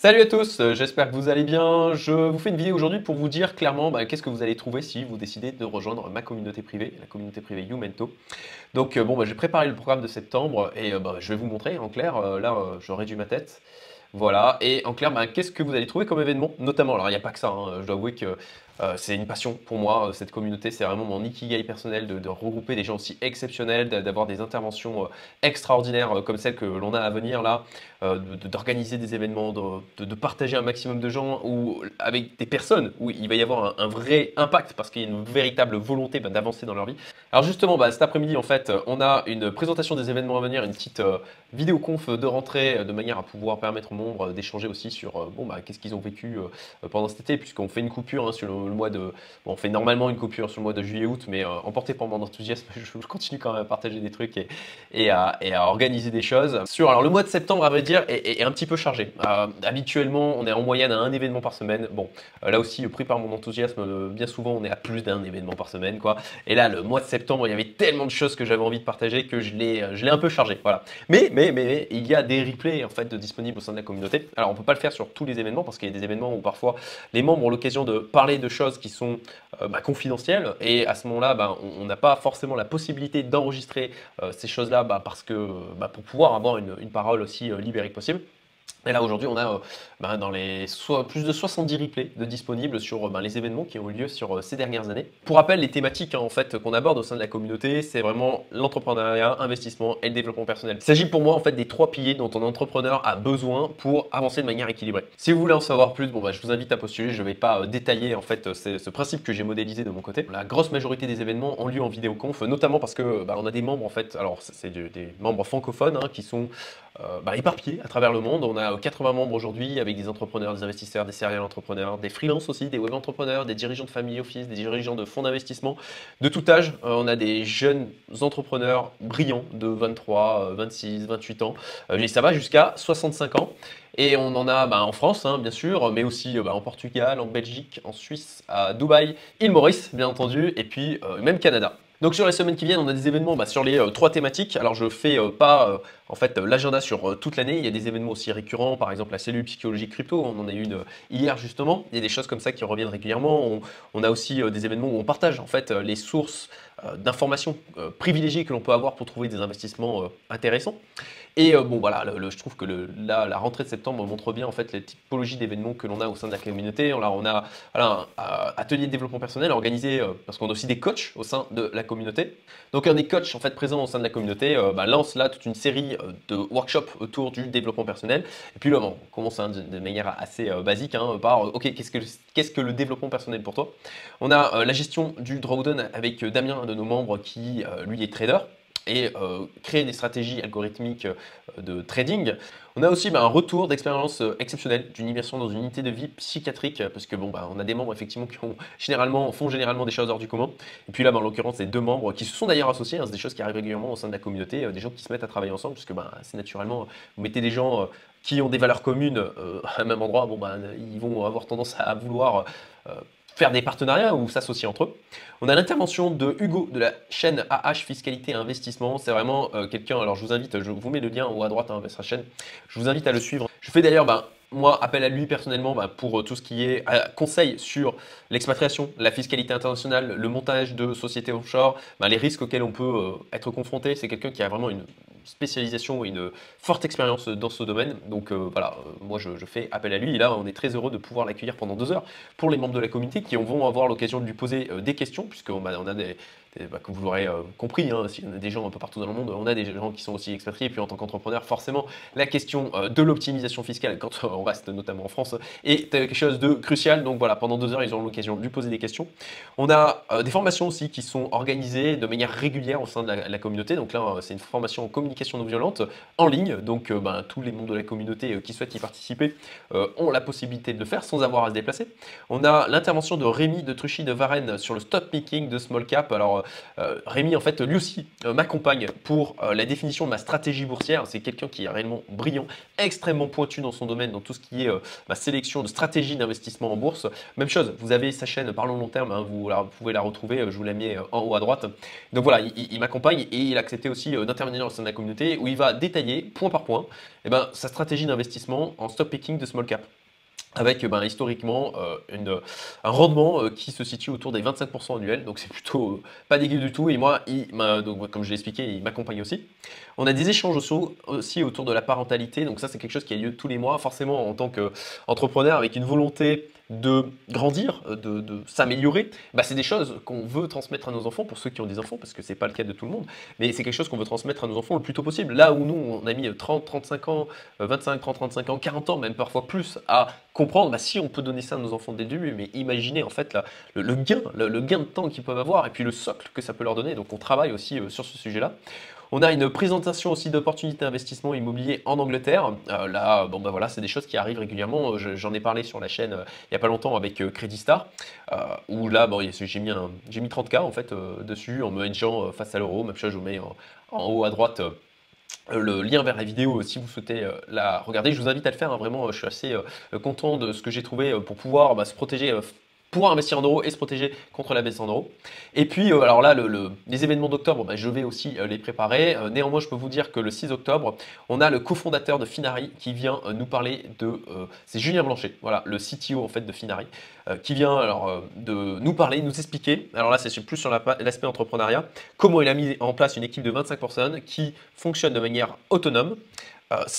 Salut à tous, euh, j'espère que vous allez bien. Je vous fais une vidéo aujourd'hui pour vous dire clairement bah, qu'est-ce que vous allez trouver si vous décidez de rejoindre ma communauté privée, la communauté privée Youmento. Donc euh, bon, bah, j'ai préparé le programme de septembre et euh, bah, je vais vous montrer en clair. là, je réduis ma tête. Voilà, et en clair, qu'est-ce que vous allez trouver comme événement Notamment, alors il n'y a pas que ça, hein. je dois avouer que c'est une passion pour moi, cette communauté, c'est vraiment mon ikigai personnel de, regrouper des gens aussi exceptionnels, d'avoir des interventions extraordinaires comme celles que l'on a à venir là, d'organiser des événements, de, partager un maximum de gens ou avec des personnes où il va y avoir un, vrai impact parce qu'il y a une véritable volonté bah, d'avancer dans leur vie. Alors justement, bah, cet après-midi en fait, on a une présentation des événements à venir, une petite vidéo conf de rentrée de manière à pouvoir permettre aux membres d'échanger aussi sur bon, bah, qu'est-ce qu'ils ont vécu pendant cet été puisqu'on fait une coupure hein, sur le mois de. Bon, on fait normalement une coupure sur le mois de juillet-août, mais euh, emporté par mon enthousiasme, je, continue quand même à partager des trucs et, et, à, organiser des choses. Sur, alors, le mois de septembre, à vrai dire, est, un petit peu chargé. Euh, habituellement, on est en moyenne à un événement par semaine. Bon, euh, là aussi, pris par mon enthousiasme, bien souvent, on est à plus d'un événement par semaine, quoi. Et là, le mois de septembre, il y avait tellement de choses que j'avais envie de partager que je l'ai, un peu chargé. Voilà. Mais, mais, mais, il y a des replays en fait disponibles au sein de la communauté. Alors, on peut pas le faire sur tous les événements parce qu'il y a des événements où parfois les membres ont l'occasion de parler de choses qui sont euh, bah, confidentielles. Et à ce moment-là, bah, on n'a pas forcément la possibilité d'enregistrer euh, ces choses-là bah, parce que pour pouvoir avoir une, une parole aussi euh, libérée que possible. Et là aujourd'hui, on a euh, ben, dans les plus de 70 replays de disponibles sur ben, les événements qui ont eu lieu sur euh, ces dernières années. Pour rappel, les thématiques hein, en fait qu'on aborde au sein de la communauté, c'est vraiment l'entrepreneuriat, investissement et le développement personnel. Il s'agit pour moi en fait des trois piliers dont un entrepreneur a besoin pour avancer de manière équilibrée. Si vous voulez en savoir plus, bon, ben, je vous invite à postuler. Je ne vais pas euh, détailler en fait ce principe que j'ai modélisé de mon côté. La grosse majorité des événements ont lieu en vidéoconf, notamment parce que on a des membres en fait, alors c'est des membres francophones hein, qui sont éparpillés à travers le monde. 80 membres aujourd'hui avec des entrepreneurs, des investisseurs, des serial entrepreneurs, des freelances aussi, des web entrepreneurs, des dirigeants de famille office, des dirigeants de fonds d'investissement de tout âge. Euh, on a des jeunes entrepreneurs brillants de 23, 26, 28 ans. Euh, et ça va jusqu'à 65 ans. Et on en a bah, en France, hein, bien sûr, mais aussi euh, bah, en Portugal, en Belgique, en Suisse, à Dubaï, île Maurice, bien entendu, et puis même Canada. Donc sur les semaines qui viennent, on a des événements bah, sur les euh, trois thématiques. Alors je fais euh, pas euh, en fait l'agenda sur toute l'année. Il y a des événements aussi récurrents, par exemple la cellule psychologie crypto. On en a eu une hier justement. Il y a des choses comme ça qui reviennent régulièrement. On, a aussi des événements où on partage en fait les sources d'informations privilégiées que l'on peut avoir pour trouver des investissements intéressants. Et euh, bon, voilà, je trouve que la rentrée de septembre montre bien en fait les typologies d'événements que l'on a au sein de la communauté. On a un, atelier de développement personnel organisé euh, parce qu'on a aussi des coachs au sein de la communauté. Donc, un des coachs en fait présents au sein de la communauté euh, bah, lance là toute une série de workshops autour du développement personnel. Et puis là, on commence hein, de, manière assez basique hein, par OK, qu'est-ce que le développement personnel pour toi? On a la gestion du drawdown avec Damien, de nos membres qui lui est trader et euh, créer des stratégies algorithmiques euh, de trading. On a aussi bah, un retour d'expérience euh, exceptionnelle d'une immersion dans une unité de vie psychiatrique, parce que bon, bah, on a des membres effectivement qui ont généralement, font généralement des choses hors du commun. Et puis là, bah, en l'occurrence, c'est deux membres qui se sont d'ailleurs associés, hein, c'est des choses qui arrivent régulièrement au sein de la communauté, des gens qui se mettent à travailler ensemble, puisque bah, c'est naturellement, vous mettez des gens qui ont des valeurs communes à un même endroit, bon, bah, ils vont avoir tendance à vouloir faire des partenariats ou s'associer entre eux. On a l'intervention de Hugo de la chaîne AH Fiscalité Investissement. C'est vraiment euh, quelqu'un, alors je vous invite, je vous mets le lien en haut à droite hein, vers sa chaîne. Je vous invite à le suivre. Je fais d'ailleurs ben, moi, appel à lui personnellement bah, pour euh, tout ce qui est euh, conseil sur l'expatriation, la fiscalité internationale, le montage de sociétés offshore, bah, les risques auxquels on peut être confronté. C'est quelqu'un qui a vraiment une spécialisation et une forte expérience dans ce domaine. Donc voilà, moi je, fais appel à lui. Et là, on est très heureux de pouvoir l'accueillir pendant deux heures pour les membres de la communauté qui vont avoir l'occasion de lui poser des questions, puisqu'on on a des, bah, vous l'aurez euh, compris, hein, s'il y a des gens un peu partout dans le monde, on a des gens qui sont aussi expatriés. Et puis en tant qu'entrepreneur, forcément, la question euh, de l'optimisation fiscale, quand on reste notamment en France, est quelque chose de crucial. Donc voilà, pendant deux heures, ils auront l'occasion de lui poser des questions. On a euh, des formations aussi qui sont organisées de manière régulière au sein de la, communauté. Donc là, c'est une formation en communication non violente en ligne. Donc ben, tous les membres de la communauté qui souhaitent y participer ont la possibilité de le faire sans avoir à se déplacer. On a l'intervention de Rémi de Truchy de Varennes sur le stop picking de small cap. Alors euh, Rémi, en fait, lui aussi euh, m'accompagne pour euh, la définition de ma stratégie boursière. C'est quelqu'un qui est réellement brillant, extrêmement pointu dans son domaine, dans tout ce qui est ma sélection de stratégie d'investissement en bourse. Même chose, vous avez sa chaîne Parlons long terme, hein, vous, pouvez la retrouver, je vous la mets en haut à droite. Donc voilà, il, m'accompagne et il a accepté aussi d'intervenir dans de la communauté où il va détailler point par point eh ben, sa stratégie d'investissement en stock picking de small cap avec ben, historiquement euh, un rendement euh, qui se situe autour des 25% annuels, donc c'est plutôt euh, pas dégueu du tout. Et moi, donc, comme je l'ai expliqué, il m'accompagne aussi. On a des échanges aussi, autour de la parentalité, donc ça c'est quelque chose qui a lieu tous les mois, forcément en tant qu'entrepreneur avec une volonté de grandir, de, s'améliorer, bah, c'est des choses qu'on veut transmettre à nos enfants, pour ceux qui ont des enfants, parce que c'est pas le cas de tout le monde, mais c'est quelque chose qu'on veut transmettre à nos enfants le plus tôt possible. Là où nous, on a mis 30, 35 ans, 25, 30, 35 ans, 40 ans, même parfois plus, à comprendre, bah, si on peut donner ça à nos enfants dès le début, mais imaginez en fait le, gain, le, gain de temps qu'ils peuvent avoir, et puis le socle que ça peut leur donner. Donc on travaille aussi euh, sur ce sujet-là. On a une présentation aussi d'opportunités d'investissement immobilier en Angleterre. Euh, là, bon bah voilà, c'est des choses qui arrivent régulièrement. Euh, j'en ai parlé sur la chaîne il n'y a pas longtemps avec Credit Star, où là, bon, j'ai mis, mis 30K en fait dessus en me hedgeant face à l'euro. Même chose, je vous mets en haut à droite le lien vers la vidéo si vous souhaitez euh, la regarder. Je vous invite à le faire, hein. vraiment, je suis assez euh, content de ce que j'ai trouvé euh, pour pouvoir bah, se protéger pouvoir investir en euros et se protéger contre la baisse en euros. Et puis, euh, alors là, les événements d'octobre, bah, je vais aussi euh, les préparer. Euh, néanmoins, je peux vous dire que le 6 octobre, on a le cofondateur de Finari qui vient nous parler de... c'est Julien Blanchet, voilà, le CTO en fait de Finari, qui vient alors de nous parler, nous expliquer, alors là c'est plus sur l'aspect entrepreneuriat, comment il a mis en place une équipe de 25 personnes qui fonctionne de manière autonome,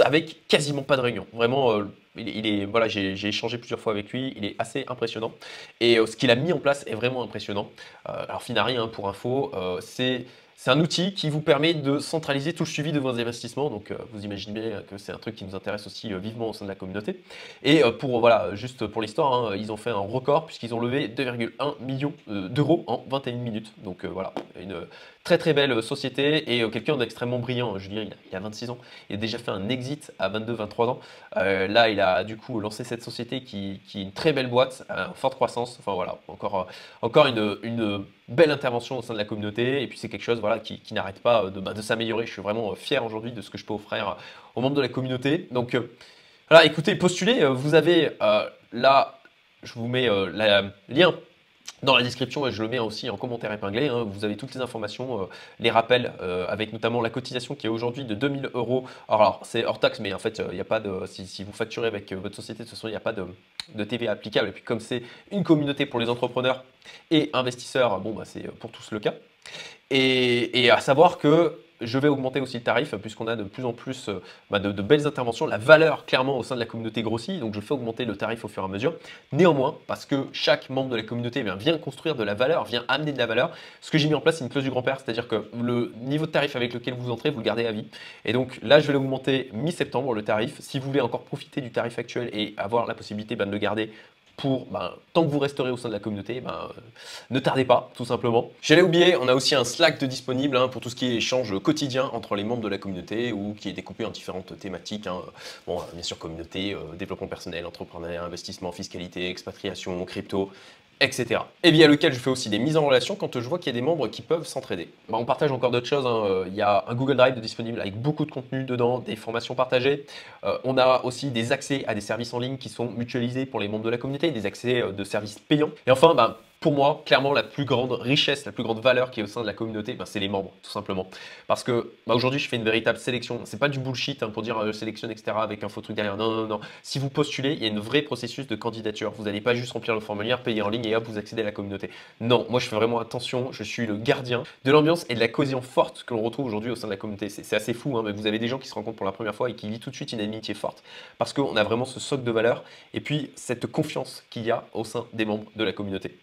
avec quasiment pas de réunion. Vraiment il, est, voilà, j'ai échangé plusieurs fois avec lui, il est assez impressionnant. Et euh, ce qu'il a mis en place est vraiment impressionnant. Euh, alors Finari, hein, pour info, euh, c'est c'est un outil qui vous permet de centraliser tout le suivi de vos investissements. Donc, euh, vous imaginez que c'est un truc qui nous intéresse aussi euh, vivement au sein de la communauté. Et euh, pour voilà, juste pour l'histoire, hein, ils ont fait un record puisqu'ils ont levé 2,1 millions d'euros en 21 minutes. Donc voilà, une très très belle société et quelqu'un d'extrêmement brillant. Julien, il a, 26 ans, il a déjà fait un exit à 22-23 ans. là, il a du coup lancé cette société qui, est une très belle boîte, en forte croissance. Enfin voilà, encore, encore une, une belle intervention au sein de la communauté et puis c'est quelque chose voilà, qui, n'arrête pas euh, bah, de, s'améliorer. Je suis vraiment euh, fier aujourd'hui de ce que je peux offrir euh, aux membres de la communauté. Donc voilà, écoutez, postulez. Vous avez là, je vous mets le lien dans la description et je le mets aussi en commentaire épinglé. Hein. vous avez toutes les informations, les rappels, avec notamment la cotisation qui est aujourd'hui de 2000 euros. Alors, c'est hors taxe, mais en fait, n'y a pas de. Si, vous facturez avec votre société, de toute façon, il n'y a pas de, de TVA applicable. Et puis, comme c'est une communauté pour les entrepreneurs et investisseurs, bon, bah, c'est pour tous le cas. Et, à savoir que je vais augmenter aussi le tarif puisqu'on a de plus en plus euh, bah, de, belles interventions. La valeur, clairement, au sein de la communauté grossit, donc je fais augmenter le tarif au fur et à mesure. Néanmoins, parce que chaque membre de la communauté eh vient construire de la valeur, vient amener de la valeur, ce que j'ai mis en place, c'est une clause du grand-père, c'est-à-dire que le niveau de tarif avec lequel vous entrez, vous le gardez à vie. Et donc là, je vais l'augmenter mi-septembre, le tarif. Si vous voulez encore profiter du tarif actuel et avoir la possibilité bah, de le garder pour, ben, tant que vous resterez au sein de la communauté, ben, euh, ne tardez pas, tout simplement. J'allais oublier, on a aussi un Slack de disponible hein, pour tout ce qui est échange quotidien entre les membres de la communauté ou qui est découpé en différentes thématiques. Hein. Bon, euh, bien sûr, communauté, euh, développement personnel, entrepreneuriat, investissement, fiscalité, expatriation, crypto, etc. Et via lequel je fais aussi des mises en relation quand je vois qu'il y a des membres qui peuvent s'entraider. Bah, on partage encore d'autres choses. Hein. Euh, il y a un Google Drive disponible avec beaucoup de contenu dedans, des formations partagées. Euh, on a aussi des accès à des services en ligne qui sont mutualisés pour les membres de la communauté, des accès euh, de services payants. Et enfin, bah, pour moi, clairement, la plus grande richesse, la plus grande valeur qui est au sein de la communauté, ben, c'est les membres, tout simplement. Parce que bah, aujourd'hui, je fais une véritable sélection. C'est pas du bullshit hein, pour dire euh, sélectionne, etc., avec un faux truc derrière. Non, non, non. Si vous postulez, il y a un vrai processus de candidature. Vous n'allez pas juste remplir le formulaire, payer en ligne et hop, vous accédez à la communauté. Non, moi, je fais vraiment attention. Je suis le gardien de l'ambiance et de la cohésion forte que l'on retrouve aujourd'hui au sein de la communauté. C'est assez fou, hein, mais vous avez des gens qui se rencontrent pour la première fois et qui vivent tout de suite une amitié forte. Parce qu'on a vraiment ce socle de valeur et puis cette confiance qu'il y a au sein des membres de la communauté.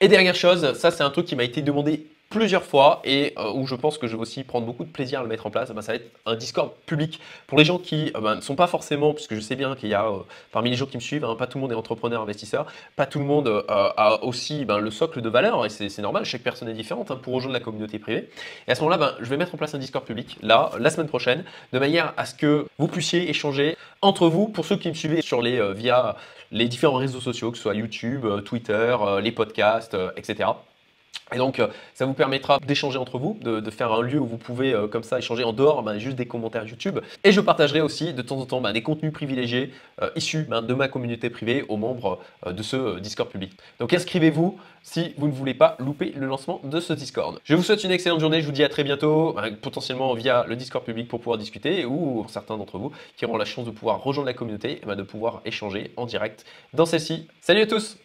Et dernière chose, ça c'est un truc qui m'a été demandé plusieurs fois et euh, où je pense que je vais aussi prendre beaucoup de plaisir à le mettre en place, bah, ça va être un Discord public pour les gens qui euh, bah, ne sont pas forcément, puisque je sais bien qu'il y a euh, parmi les gens qui me suivent, hein, pas tout le monde est entrepreneur, investisseur, pas tout le monde a aussi ben, le socle de valeur et c'est normal, chaque personne est différente hein, pour rejoindre la communauté privée. Et à ce moment-là, ben, je vais mettre en place un Discord public là, la semaine prochaine, de manière à ce que vous puissiez échanger entre vous, pour ceux qui me suivent sur les, via les différents réseaux sociaux, que ce soit YouTube, Twitter, les podcasts, etc. Et donc, euh, ça vous permettra d'échanger entre vous, de, faire un lieu où vous pouvez euh, comme ça échanger en dehors bah, juste des commentaires YouTube. Et je partagerai aussi de temps en temps bah, des contenus privilégiés euh, issus bah, de ma communauté privée aux membres de ce Discord public. Donc inscrivez-vous si vous ne voulez pas louper le lancement de ce Discord. Je vous souhaite une excellente journée, je vous dis à très bientôt, potentiellement via le Discord public pour pouvoir discuter, ou certains d'entre vous qui auront la chance de pouvoir rejoindre la communauté, et de pouvoir échanger en direct dans celle-ci. Salut à tous